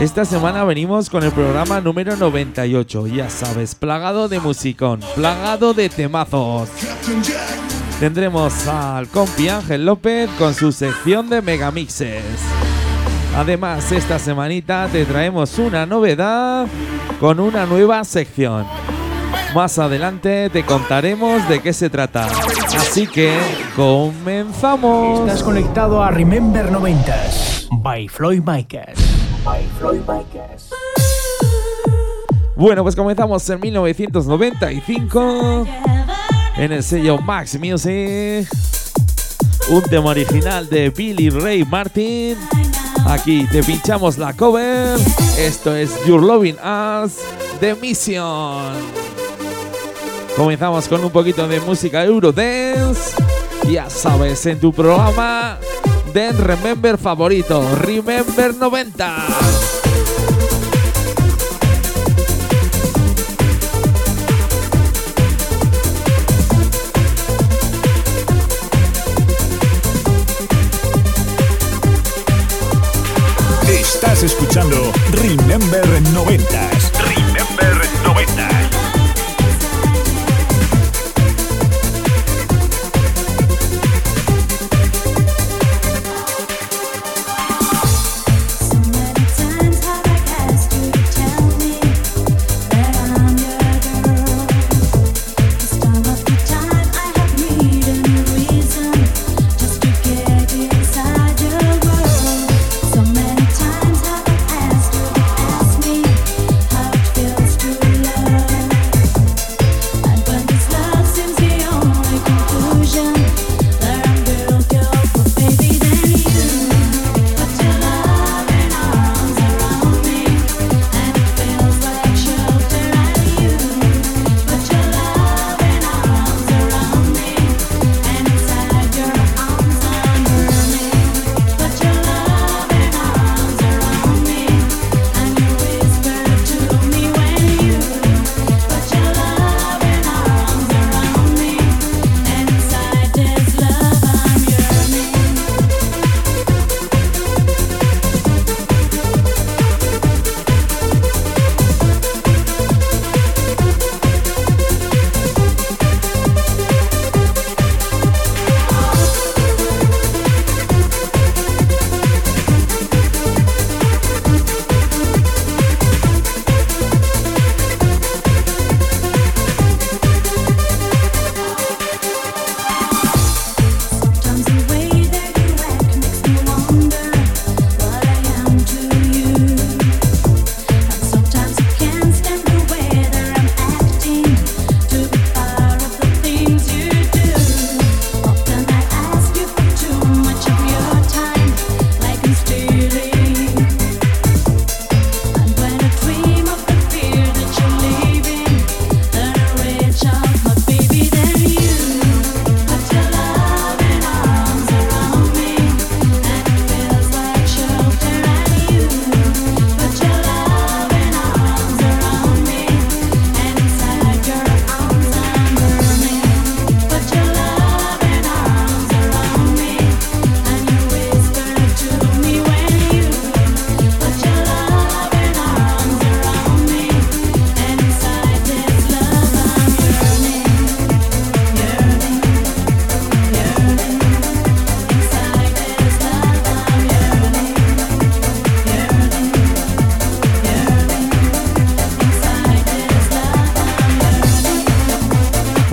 Esta semana venimos con el programa número 98, ya sabes, plagado de musicón, plagado de temazos. Tendremos al compi Ángel López con su sección de megamixes. Además, esta semanita te traemos una novedad con una nueva sección. Más adelante te contaremos de qué se trata. Así que comenzamos. Estás conectado a Remember 90s by Floyd Micas. Bueno, pues comenzamos en 1995 en el sello Max Music. Un tema original de Billy Ray Martin. Aquí te pinchamos la cover. Esto es Your Loving Us de Mission. Comenzamos con un poquito de música Eurodance. Ya sabes, en tu programa de Remember favorito, Remember 90. Estás escuchando Remember 90s.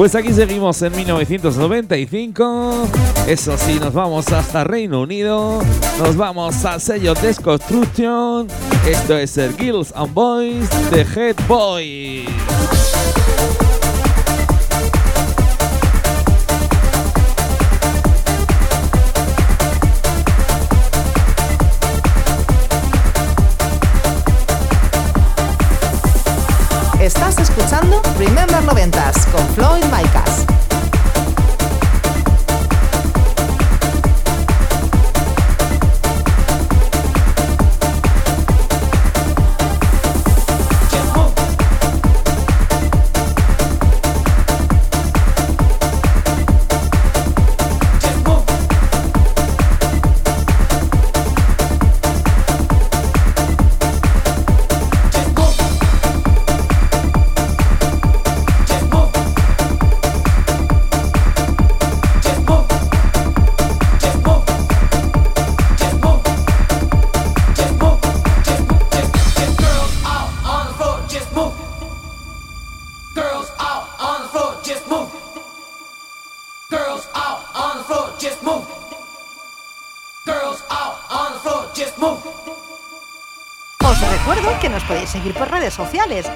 Pues aquí seguimos en 1995. Eso sí, nos vamos hasta Reino Unido. Nos vamos al sello Desconstruction. Esto es el Girls and Boys de Head Boys. Estás escuchando Remember 90s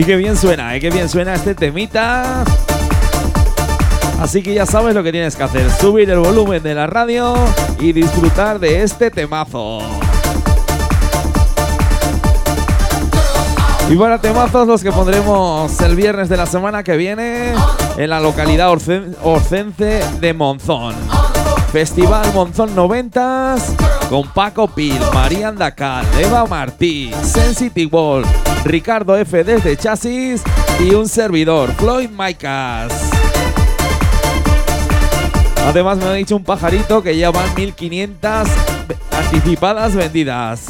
Y qué bien suena, ¿eh? Qué bien suena este temita. Así que ya sabes lo que tienes que hacer, subir el volumen de la radio y disfrutar de este temazo. Y para temazos los que pondremos el viernes de la semana que viene en la localidad orcen- orcense de Monzón. Festival Monzón 90s con Paco Pil, María Andacal, Eva Martí, Sensitive Ball, Ricardo F desde Chasis y un servidor, Floyd Maicas. Además me ha dicho un pajarito que ya van 1500 ve- anticipadas vendidas.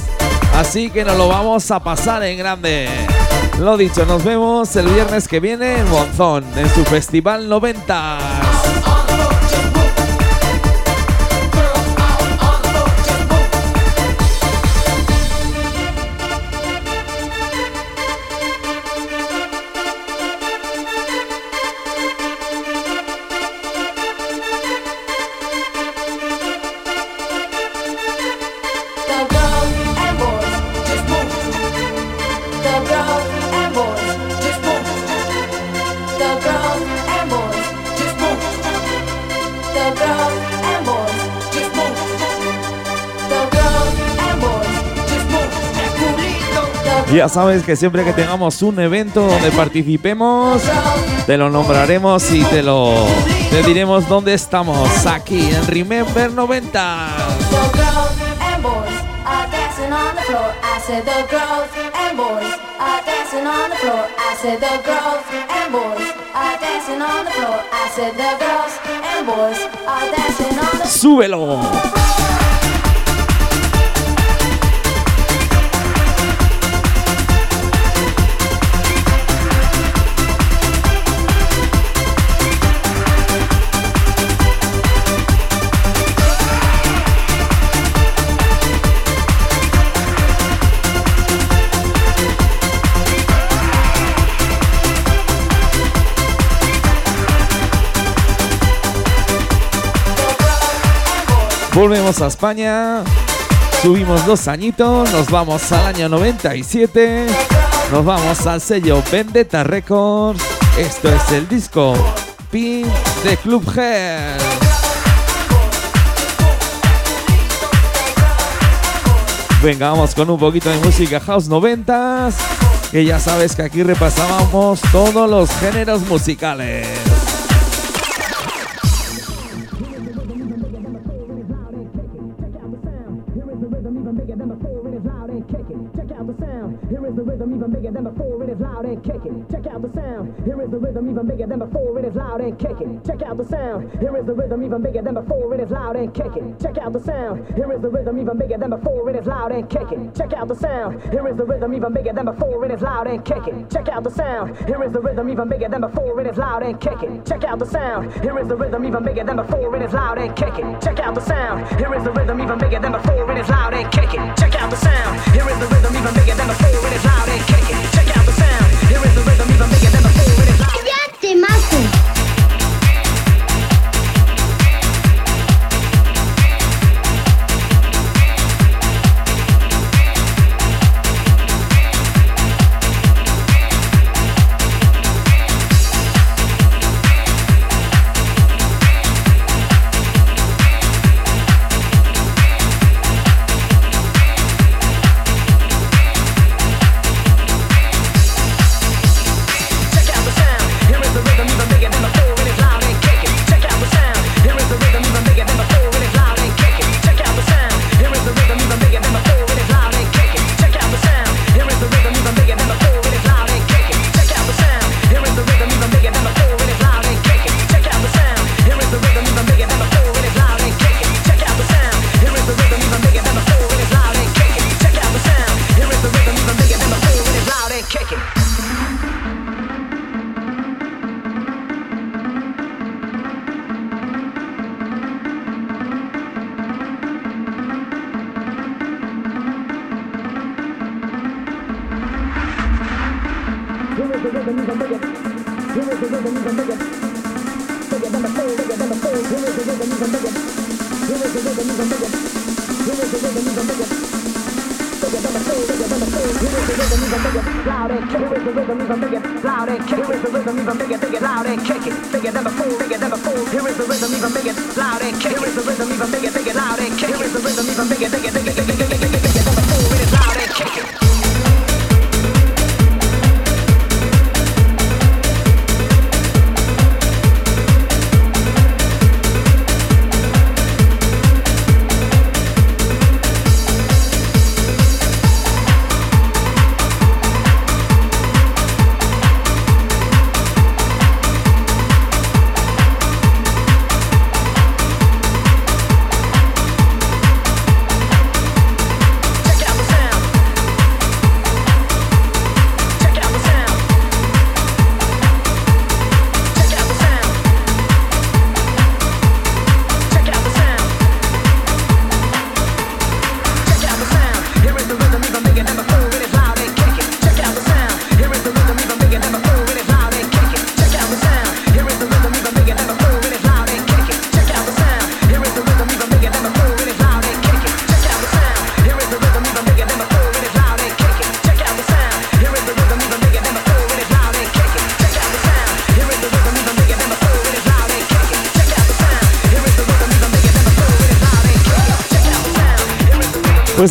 Así que nos lo vamos a pasar en grande. Lo dicho, nos vemos el viernes que viene en Monzón, en su Festival 90. Ya sabes que siempre que tengamos un evento donde participemos, te lo nombraremos y te lo diremos dónde estamos aquí en Remember 90. The Volvemos a España. Subimos dos añitos. Nos vamos al año 97. Nos vamos al sello Vendetta Records. Esto es el disco Pin de Club Hell. Venga, vamos con un poquito de música house 90s. Que ya sabes que aquí repasábamos todos los géneros musicales. even bigger than before. life loud and kicking. Check out the sound. Here is the rhythm even bigger than before. It is loud and kicking. Check out the sound. Here is the rhythm even bigger than before. It is loud and kicking. Check out the sound. Here is the rhythm even bigger than before. It is loud and kicking. Check out the sound. Here is the rhythm even bigger than before. It is loud and kicking. Check out the sound. Here is the rhythm even bigger than before. It is loud and kicking. Check out the sound. Here is the rhythm even bigger than before. It is loud and kicking. Check out the sound. Here is the rhythm even bigger than before. It is loud and kicking. Check out the sound. Here is the rhythm even bigger than before. It is loud and kicking. Check out the sound. Here is the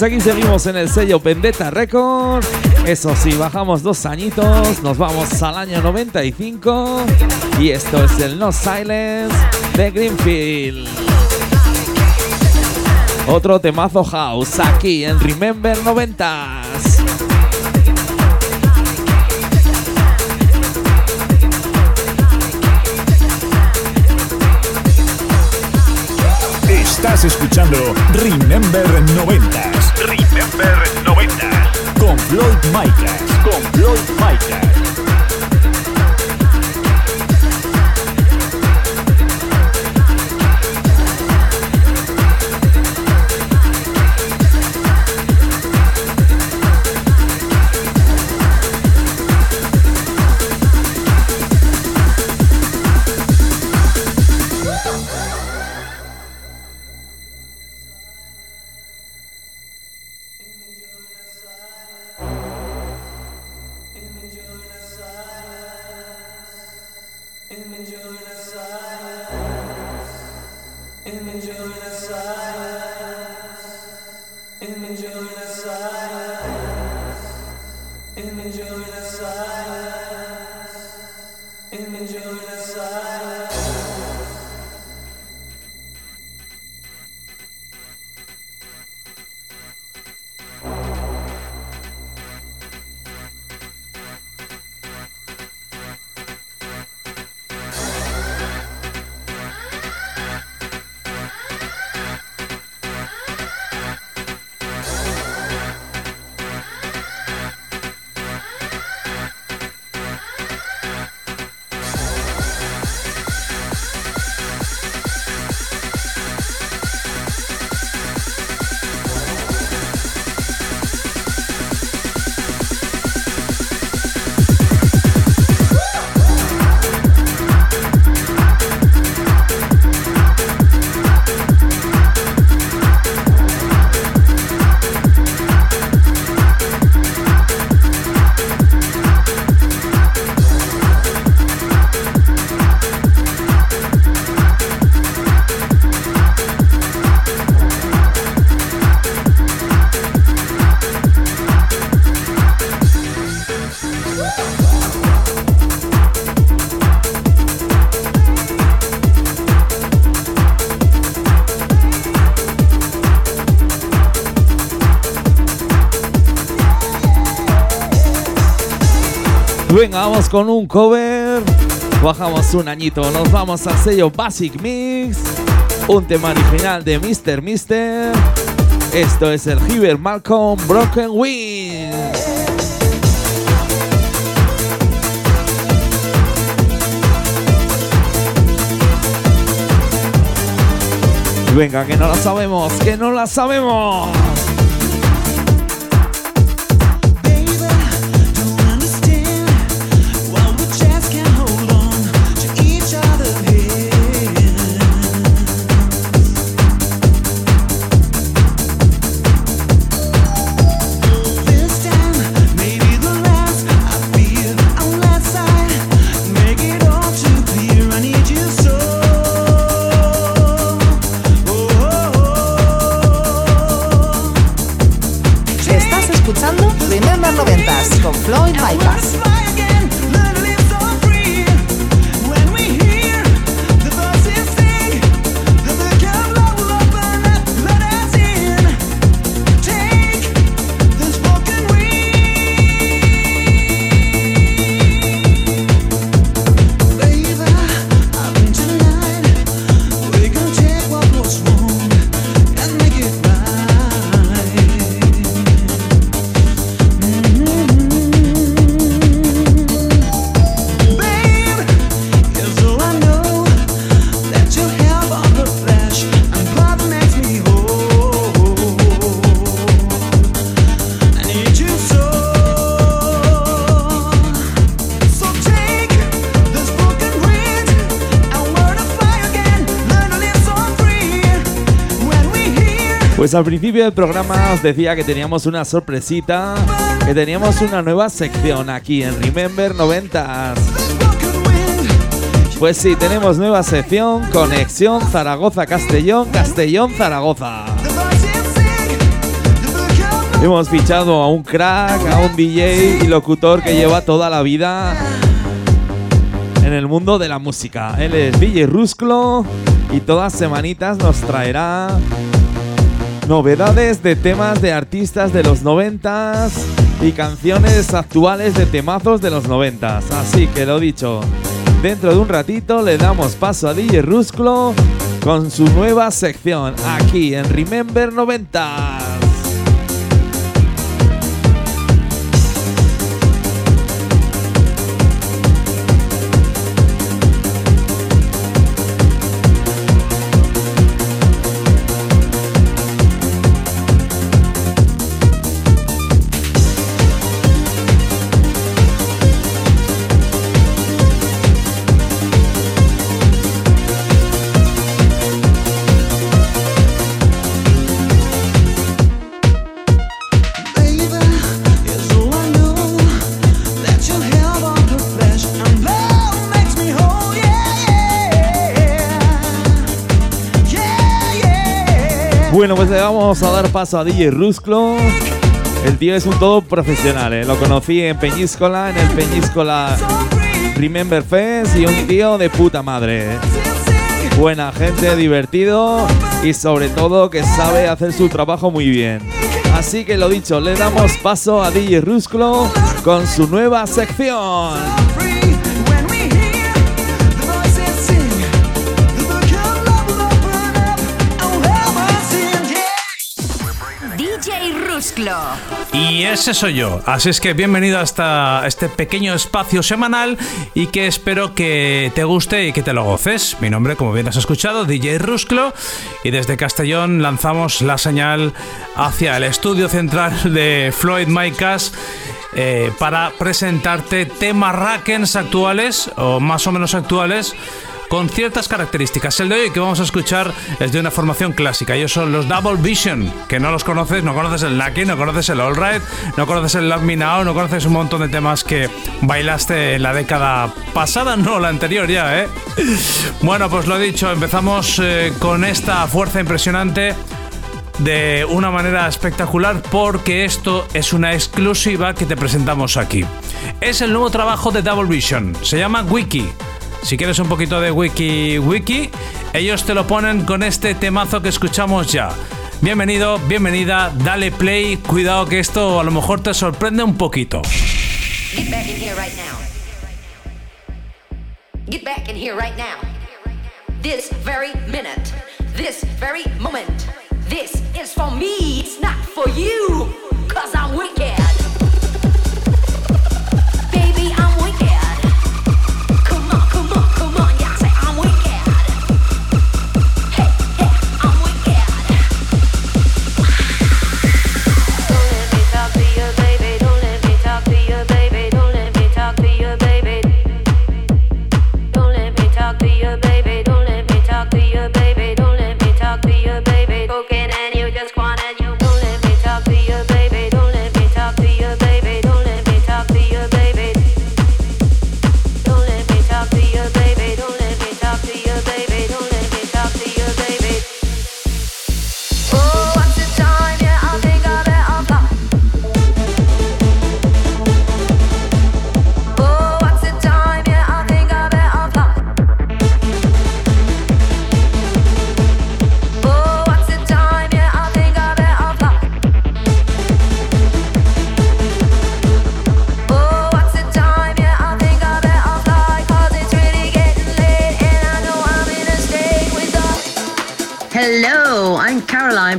Aquí seguimos en el sello Vendetta Records. Eso sí, bajamos dos añitos, nos vamos al año 95 y esto es el No Silence de Greenfield. Otro temazo house aquí en Remember 90s. Estás escuchando Remember 90 con Floyd Micas. Con Floyd Micas. Venga, vamos con un cover. Bajamos un añito, nos vamos al sello Basic Mix. Un tema original de Mr. Mister. Esto es el Hiver Malcolm Broken Wings. Venga, que no la sabemos, que no la sabemos. Pues al principio del programa os decía que teníamos una sorpresita, que teníamos una nueva sección aquí en Remember 90s. Pues sí, tenemos nueva sección, Conexión Zaragoza-Castellón, Castellón-Zaragoza. Hemos fichado a un crack, a un DJ y locutor que lleva toda la vida en el mundo de la música. Él es DJ Rusclo y todas semanitas nos traerá novedades de temas de artistas de los noventas y canciones actuales de temazos de los noventas. Así que lo dicho, dentro de un ratito le damos paso a DJ Rusclo con su nueva sección aquí en Remember 90. Bueno, pues le vamos a dar paso a DJ Rusclo. El tío es un todo profesional, ¿eh? Lo conocí en Peñíscola, en el Peñíscola Remember Fest y un tío de puta madre. ¿eh? Buena gente, divertido y sobre todo que sabe hacer su trabajo muy bien. Así que lo dicho, le damos paso a DJ Rusclo con su nueva sección. Y ese soy yo. Así es que bienvenido hasta este pequeño espacio semanal y que espero que te guste y que te lo goces. Mi nombre, como bien has escuchado, DJ Rusclo. Y desde Castellón lanzamos la señal hacia el estudio central de Floyd Micas. eh, para presentarte temas Rackens actuales o más o menos actuales con ciertas características. El de hoy que vamos a escuchar es de una formación clásica. Ellos son los Double Vision, que no los conoces, no conoces el Lucky, no conoces el All Right, no conoces el Love Me Now, no conoces un montón de temas que bailaste en la década pasada, no, la anterior ya, ¿eh? Bueno, pues lo dicho, empezamos eh, con esta fuerza impresionante de una manera espectacular porque esto es una exclusiva que te presentamos aquí. Es el nuevo trabajo de Double Vision. Se llama Wiki. Si quieres un poquito de Wiki Wiki, ellos te lo ponen con este temazo que escuchamos ya. Bienvenido, bienvenida, dale play. Cuidado que esto a lo mejor te sorprende un poquito. Get back in here right now. Get back here right now. This very minute. This very moment. This is for me. It's not for you. Cause I'm wicked.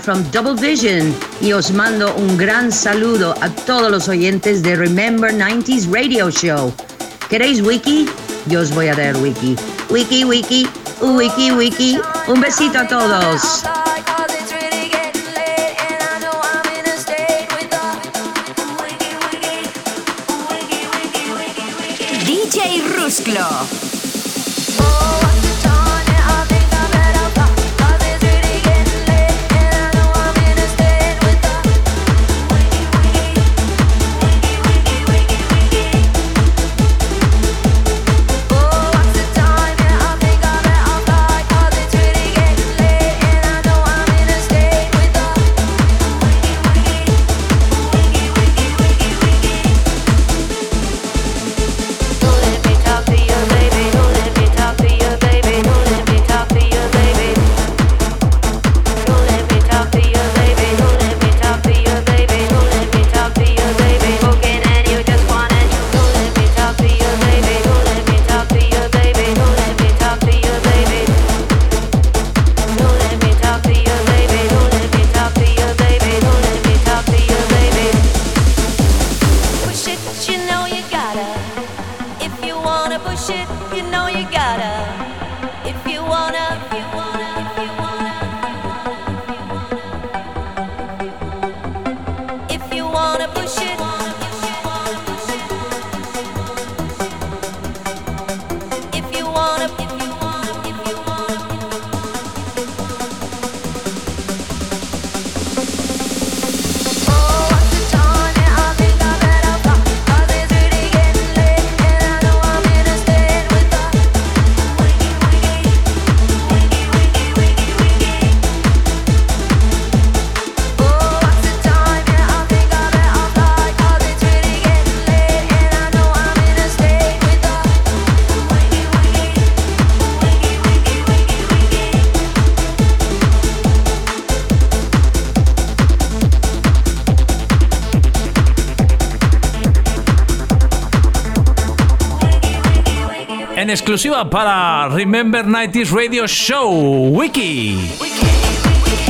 From Double Vision y os mando un gran saludo a todos los oyentes de Remember 90s Radio Show. ¿Queréis wiki? Yo os voy a dar wiki. Wiki, wiki, wiki, wiki. Un besito a todos. DJ Rusclo. Para Remember 90s Radio Show Wiki.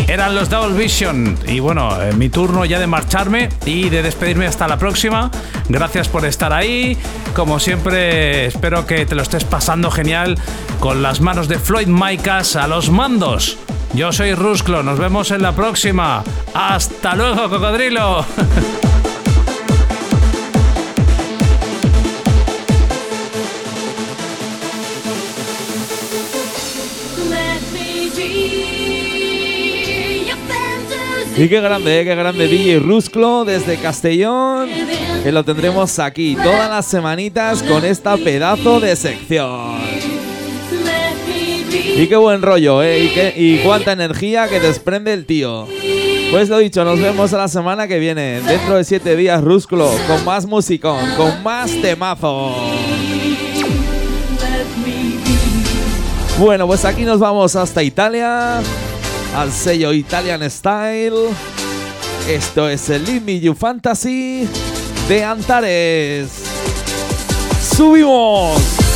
Eran los Double Vision. Y bueno, eh, mi turno ya de marcharme y de despedirme hasta la próxima. Gracias por estar ahí. Como siempre, espero que te lo estés pasando genial con las manos de Floyd Micas a los mandos. Yo soy Rusclo, nos vemos en la próxima. Hasta luego, cocodrilo. Y qué grande, eh, qué grande DJ Rusclo desde Castellón, que lo tendremos aquí todas las semanitas con esta pedazo de sección. Y qué buen rollo, ¿eh? Y, cuánta energía que desprende el tío. Pues lo dicho, nos vemos a la semana que viene, dentro de siete días Rusclo, con más musicón, con más temazo. Bueno, pues aquí nos vamos hasta Italia al sello Italian Style. Esto es el Leave You Fantasy de Antares. ¡Subimos!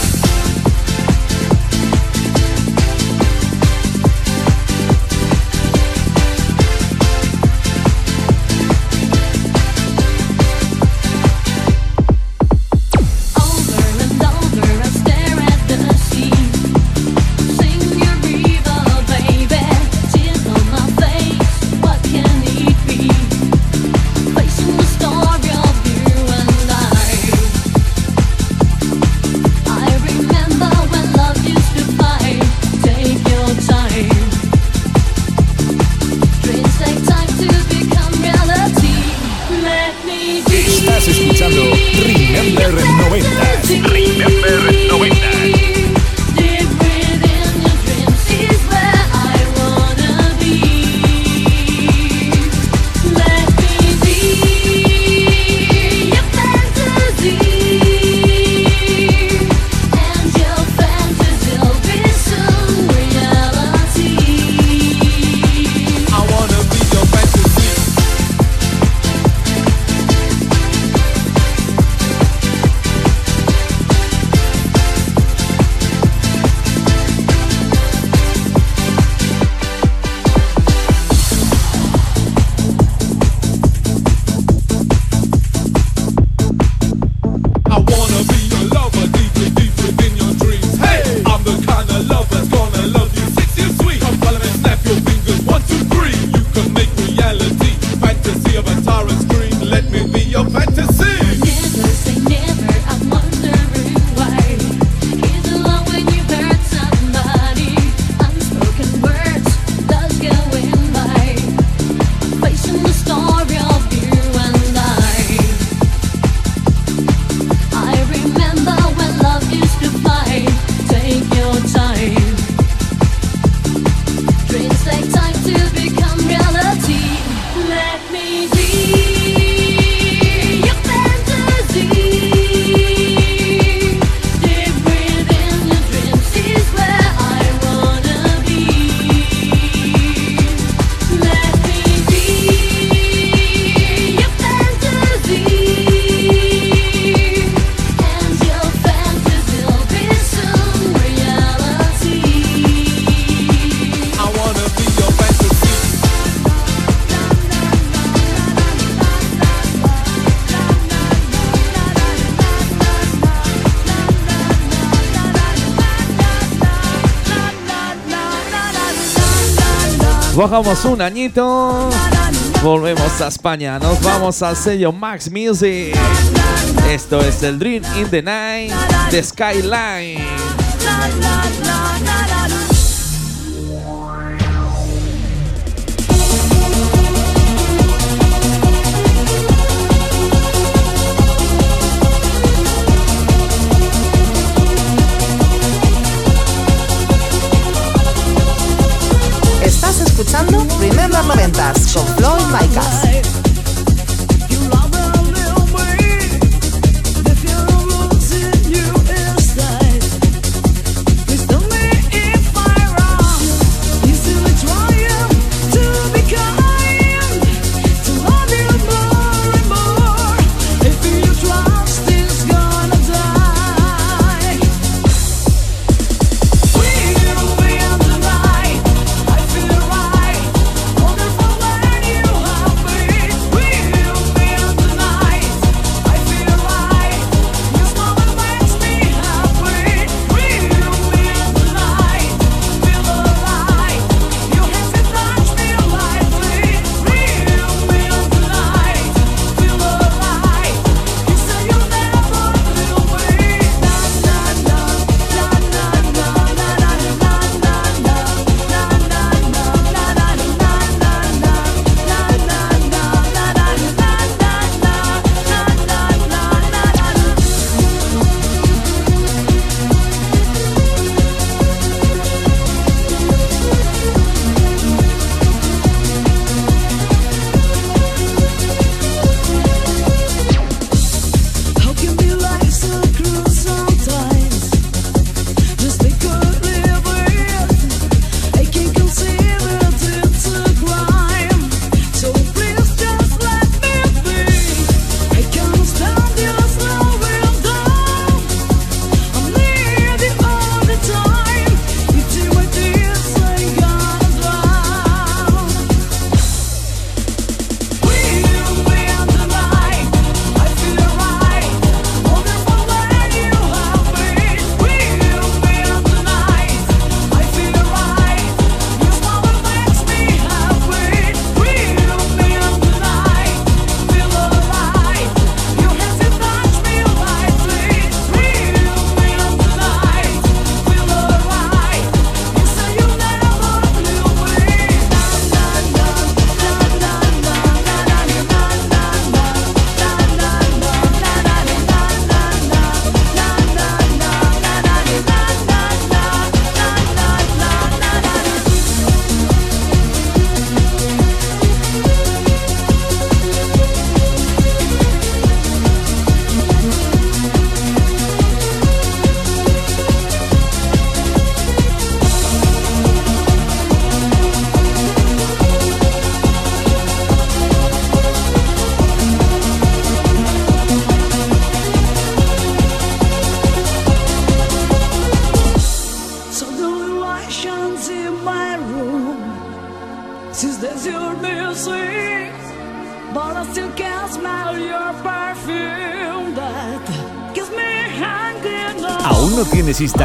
Bajamos un añito. Volvemos a España. Nos vamos al sello Max Music. Esto es el Dream in the Night de Skyline. presentas con Floyd Micas.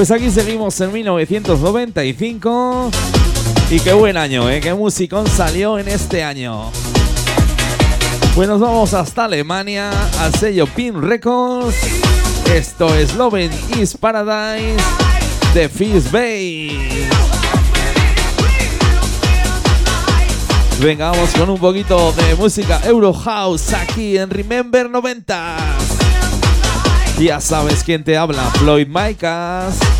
Pues aquí seguimos en 1995. Y qué buen año, ¿eh? Qué musicón salió en este año. Pues nos vamos hasta Alemania, al sello Pin Records. Esto es Loving is Paradise de Fizz Bay. Venga, vamos con un poquito de música Euro House aquí en Remember 90. Ya sabes quién te habla, Floyd Micas.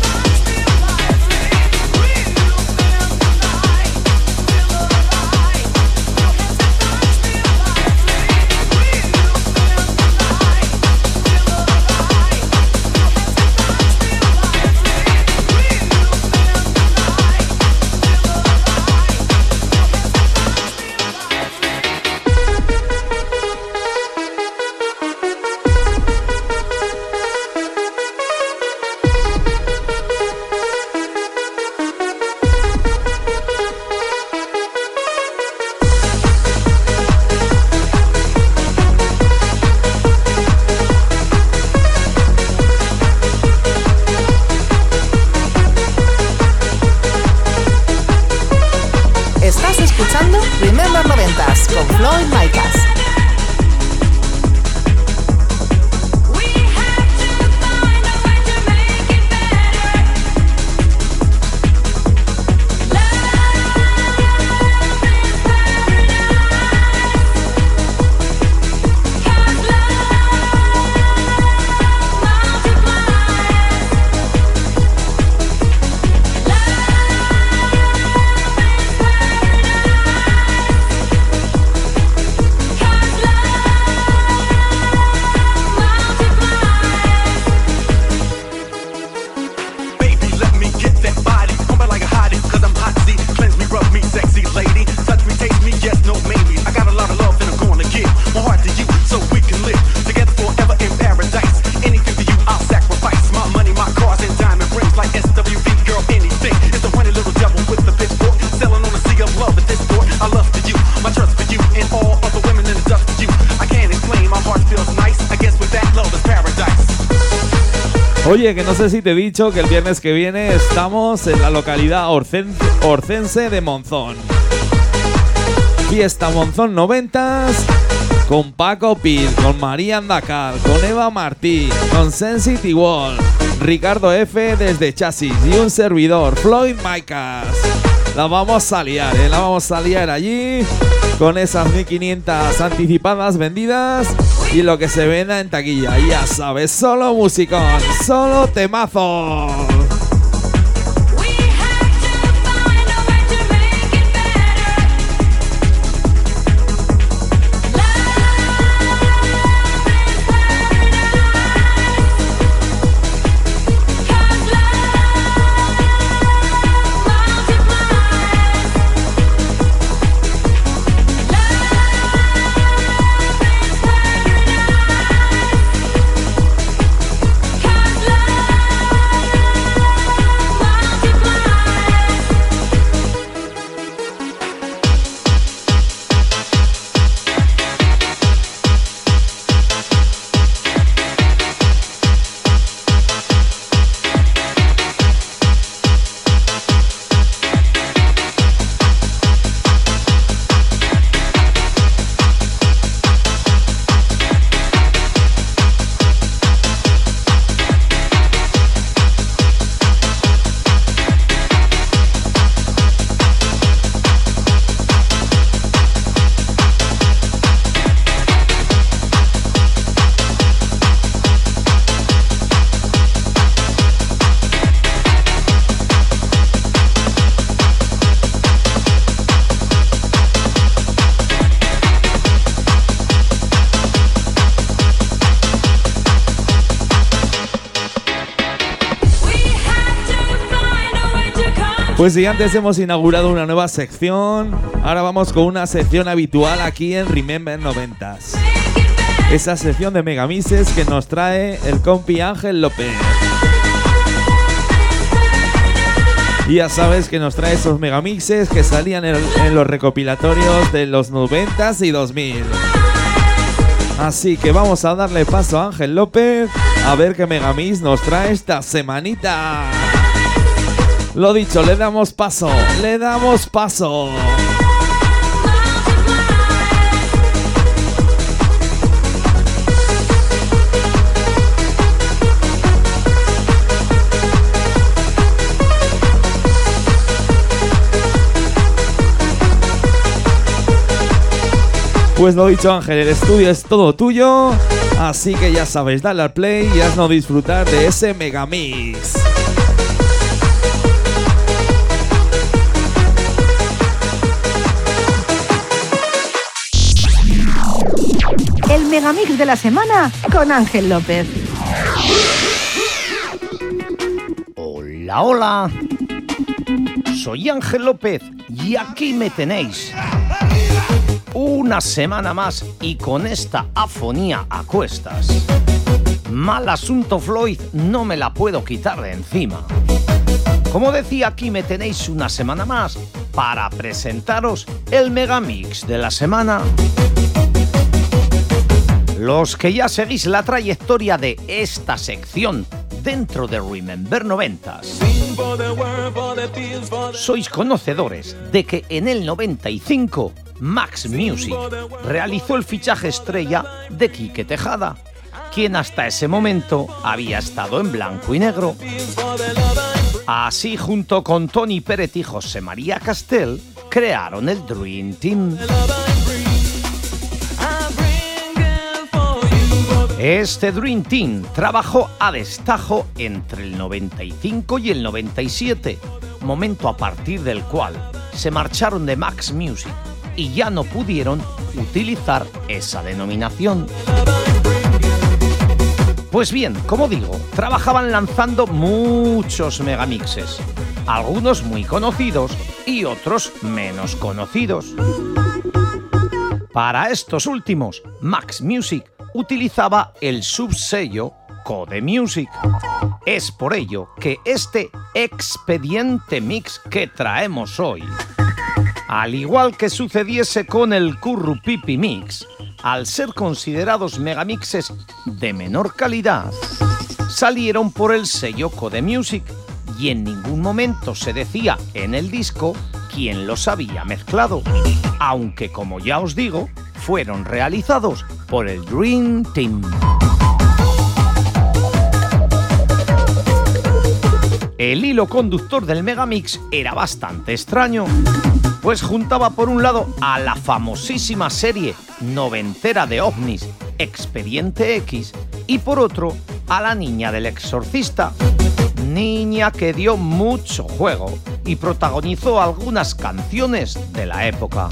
Oye, que no sé si te he dicho que el viernes que viene estamos en la localidad orcen- orcense de Monzón. Fiesta Monzón 90s con Paco Pil, con María Andacal, con Eva Martí, con Sensity Wall, Ricardo F desde Chasis y un servidor, Floyd Micas. La vamos a liar, ¿eh? La vamos a liar allí con esas 1500 anticipadas vendidas y lo que se venda en taquilla. Ya sabes, solo musicón, solo temazo. Pues si antes hemos inaugurado una nueva sección, ahora vamos con una sección habitual aquí en Remember 90s. Esa sección de megamixes que nos trae el compi Ángel López. Y ya sabes que nos trae esos megamixes que salían en, en los recopilatorios de los 90s y 2000. Así que vamos a darle paso a Ángel López a ver qué megamix nos trae esta semanita. Lo dicho, le damos paso, le damos paso. Pues lo dicho Ángel, el estudio es todo tuyo, así que ya sabes, dale al play y haznos disfrutar de ese megamix. Megamix de la semana con Ángel López. Hola, hola. Soy Ángel López y aquí me tenéis. Una semana más y con esta afonía a cuestas. Mal asunto Floyd, no me la puedo quitar de encima. Como decía, aquí me tenéis una semana más para presentaros el megamix de la semana. Los que ya seguís la trayectoria de esta sección dentro de Remember 90s, sois conocedores de que en el 95 Max Music realizó el fichaje estrella de Quique Tejada, quien hasta ese momento había estado en blanco y negro. Así, junto con Tony Pérez y José María Castel, crearon el Dream Team. Este Dream Team trabajó a destajo entre el 95 y el 97, momento a partir del cual se marcharon de Max Music y ya no pudieron utilizar esa denominación. Pues bien, como digo, trabajaban lanzando muchos megamixes, algunos muy conocidos y otros menos conocidos. Para estos últimos, Max Music utilizaba el subsello Code Music. Es por ello que este expediente mix que traemos hoy, al igual que sucediese con el Currupipi Mix, al ser considerados megamixes de menor calidad, salieron por el sello Code Music y en ningún momento se decía en el disco quién los había mezclado, aunque como ya os digo, fueron realizados por el Dream Team. El hilo conductor del Megamix era bastante extraño, pues juntaba por un lado a la famosísima serie noventera de ovnis, Expediente X, y por otro a la niña del exorcista, niña que dio mucho juego y protagonizó algunas canciones de la época.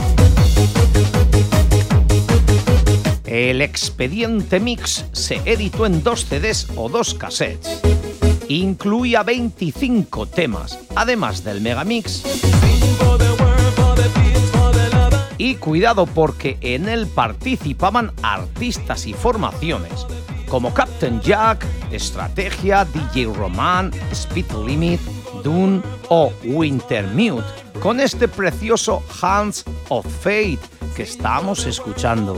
El expediente Mix se editó en dos CDs o dos cassettes. Incluía 25 temas, además del Megamix. Y cuidado porque en él participaban artistas y formaciones como Captain Jack, Estrategia, DJ Roman, Speed Limit, Dune o Wintermute, con este precioso Hands of Fate que estamos escuchando.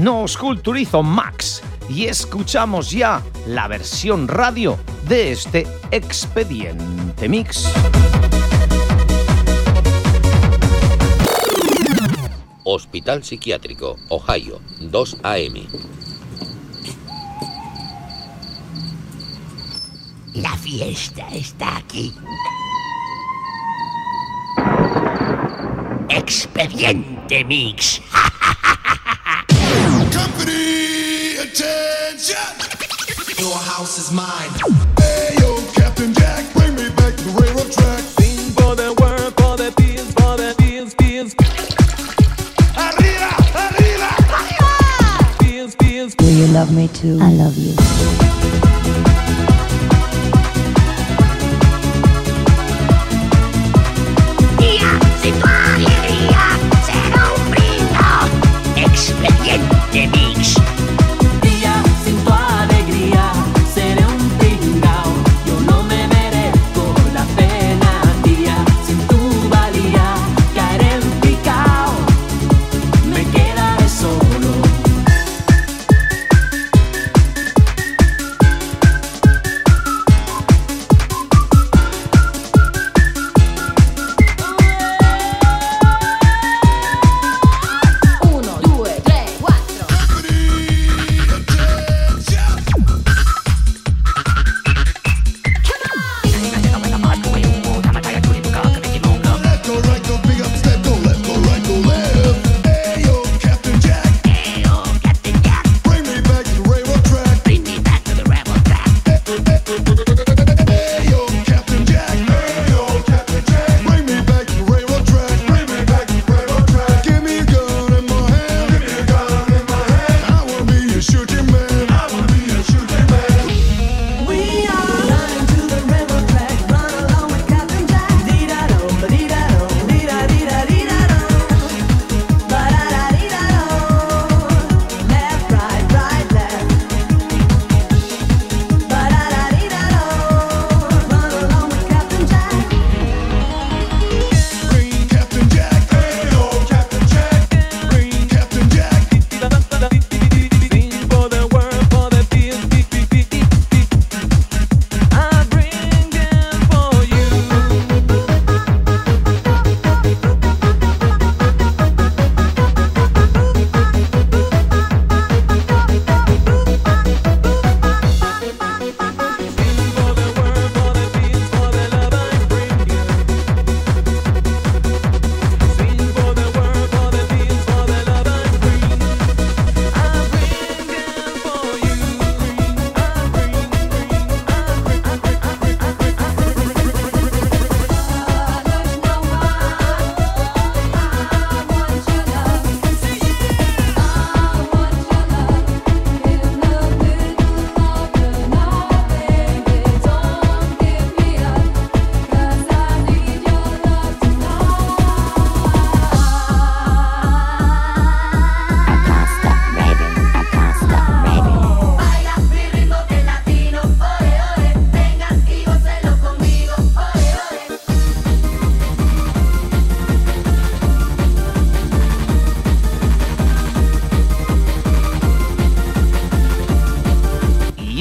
No os culturizo Max y escuchamos ya la versión radio de este expediente mix. Hospital Psiquiátrico, Ohio, 2 AM. La fiesta está aquí. Expediente Mix. Attention! Your house is mine. Hey, yo, Captain Jack, bring me back the railroad track. Sing for the word, for the beans, for the beans, beans. Arriba, arriba, arriba! Beans, beans. Do you love me too? I love you. Yeah, c'est toi!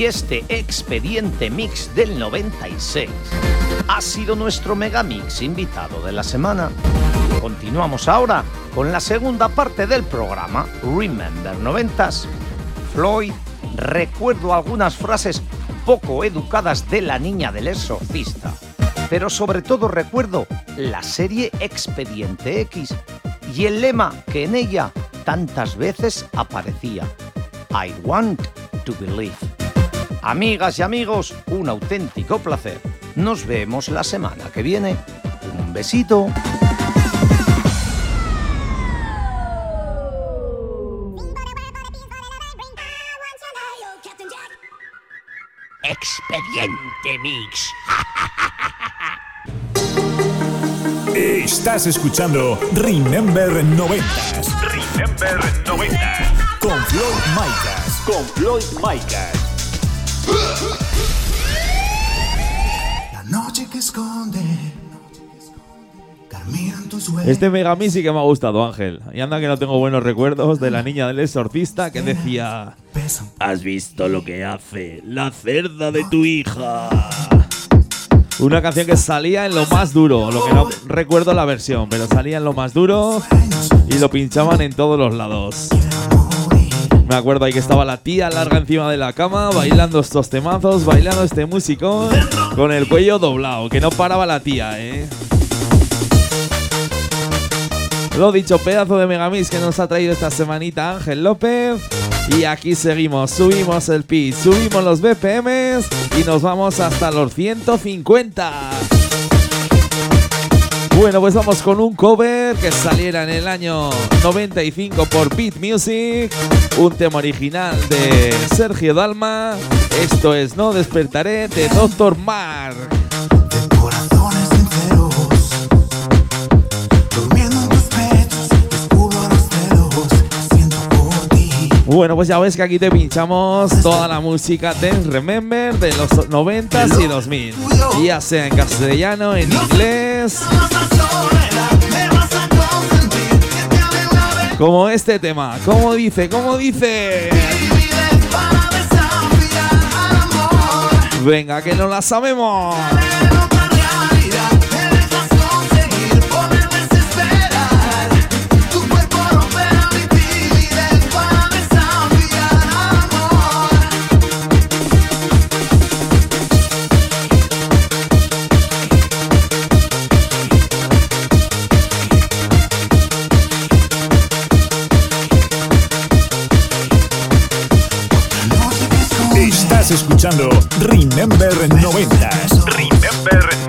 Este expediente mix del 96 ha sido nuestro megamix invitado de la semana. Continuamos ahora con la segunda parte del programa Remember 90s. Floyd, recuerdo algunas frases poco educadas de la niña del exorcista, pero sobre todo recuerdo la serie Expediente X y el lema que en ella tantas veces aparecía. I want to believe. Amigas y amigos, un auténtico placer. Nos vemos la semana que viene. Un besito. Expediente Mix. Estás escuchando Remember 90s Remember 90. con Floyd Micas. Con Floyd Micas. La noche que esconde. Este Megamix sí que me ha gustado, Ángel. Y anda que no tengo buenos recuerdos de la niña del exorcista que decía... ¿Has visto lo que hace la cerda de tu hija? Una canción que salía en lo más duro, lo que no recuerdo la versión, pero salía en lo más duro y lo pinchaban en todos los lados. Me acuerdo ahí que estaba la tía larga encima de la cama, bailando estos temazos, bailando este músico con el cuello doblado, que no paraba la tía, eh. Lo dicho, pedazo de Megamix que nos ha traído esta semanita Ángel López. Y aquí seguimos, subimos el pitch, subimos los BPMs y nos vamos hasta los 150. Bueno, pues vamos con un cover que saliera en el año 95 por Beat Music, un tema original de Sergio Dalma. Esto es No despertaré de Dr. Mark. Bueno, pues ya ves que aquí te pinchamos toda la música de Remember de los 90s y 2000. Ya sea en castellano, en inglés. Como este tema, como dice, como dice. Venga, que no la sabemos. Escuchando Remember 90s. Remember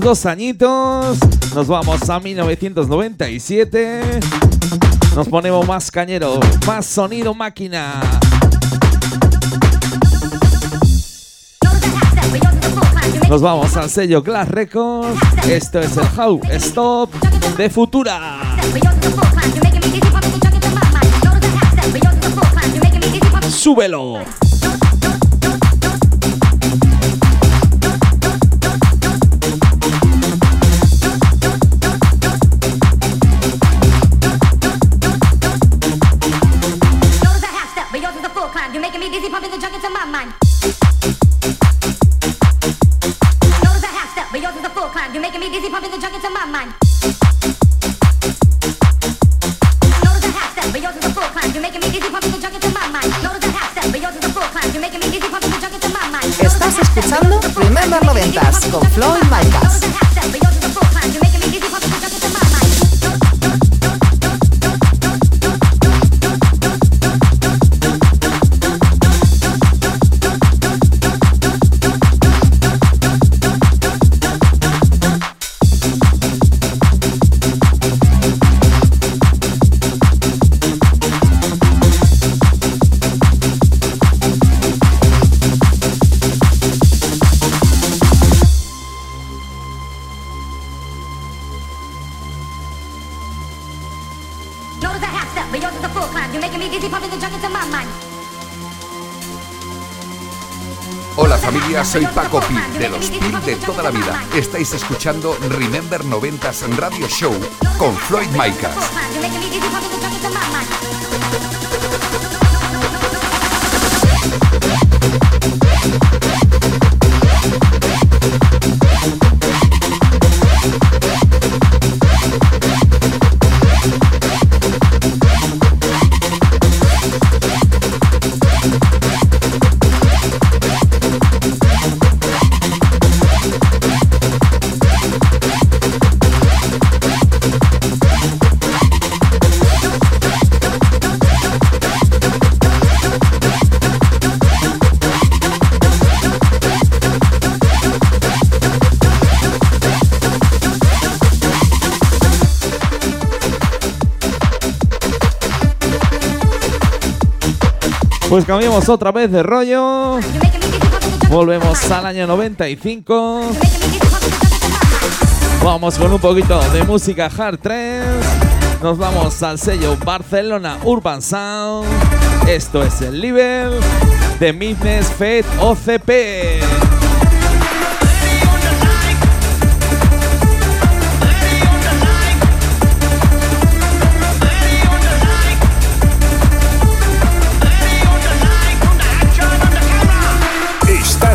Dos añitos, nos vamos a 1997, nos ponemos más cañero, más sonido máquina. Nos vamos al sello Glass Records, esto es el How Stop de Futura. súbelo. Escuchando Remember 90s con Floyd Micas. Paco de los Pi de toda la vida. Estáis escuchando Remember 90s Radio Show con Floyd Micas. Pues cambiamos otra vez de rollo. Volvemos al año 95. Vamos con un poquito de música hard trance. Nos vamos al sello Barcelona Urban Sound. Esto es el nivel de Midness Fed OCP.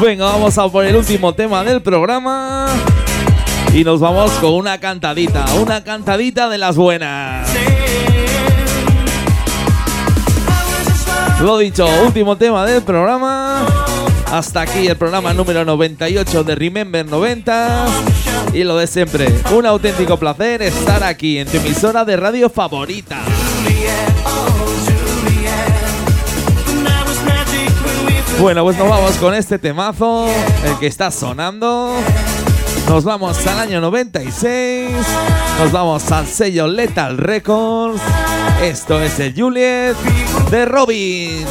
Venga, vamos a por el último tema del programa. Y nos vamos con una cantadita, una cantadita de las buenas. Lo dicho, último tema del programa. Hasta aquí el programa número 98 de Remember 90. Y lo de siempre, un auténtico placer estar aquí en tu emisora de radio favorita. Bueno, pues nos vamos con este temazo, el que está sonando. Nos vamos al año 96. Nos vamos al sello Lethal Records. Esto es el Juliet de Robin.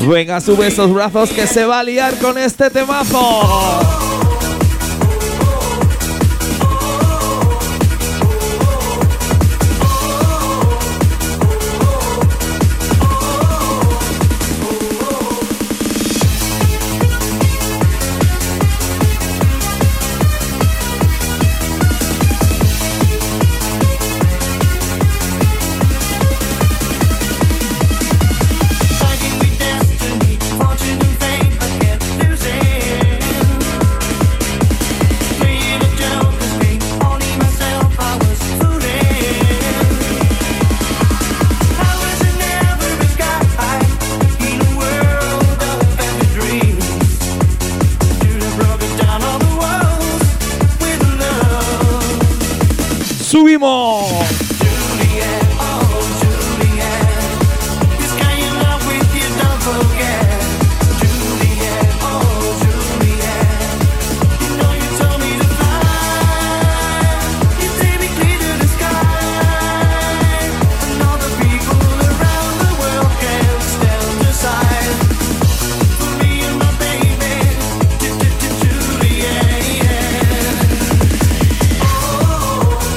Venga, sube esos brazos que se va a liar con este temazo.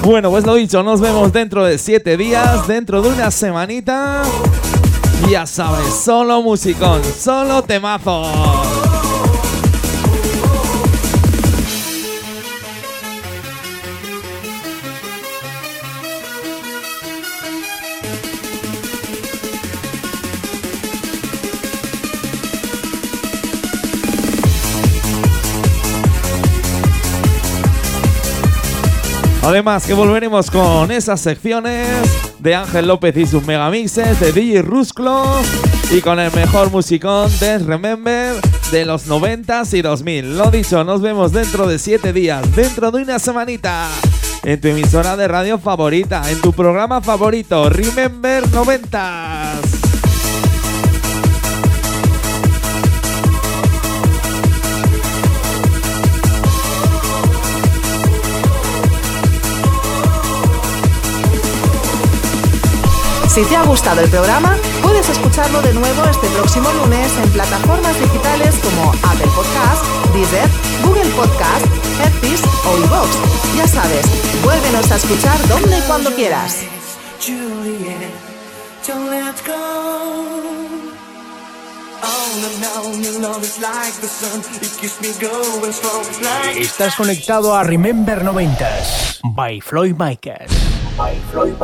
Bueno, pues lo dicho, nos vemos dentro de siete días, dentro de una semanita. Ya sabes, solo musicón, solo temazo. Además que volveremos con esas secciones de Ángel López y sus megamixes, de DJ Rusclo y con el mejor musicón de Remember de los 90s y 2000. Lo dicho, nos vemos dentro de 7 días, dentro de una semanita, en tu emisora de radio favorita, en tu programa favorito, Remember 90s. Si te ha gustado el programa, puedes escucharlo de nuevo este próximo lunes en plataformas digitales como Apple Podcast, Deezer, Google Podcast, Headpiece o iVoox. Ya sabes, vuélvenos a escuchar donde y cuando quieras. Estás conectado a Remember 90s by Floyd Mikers. By Floyd.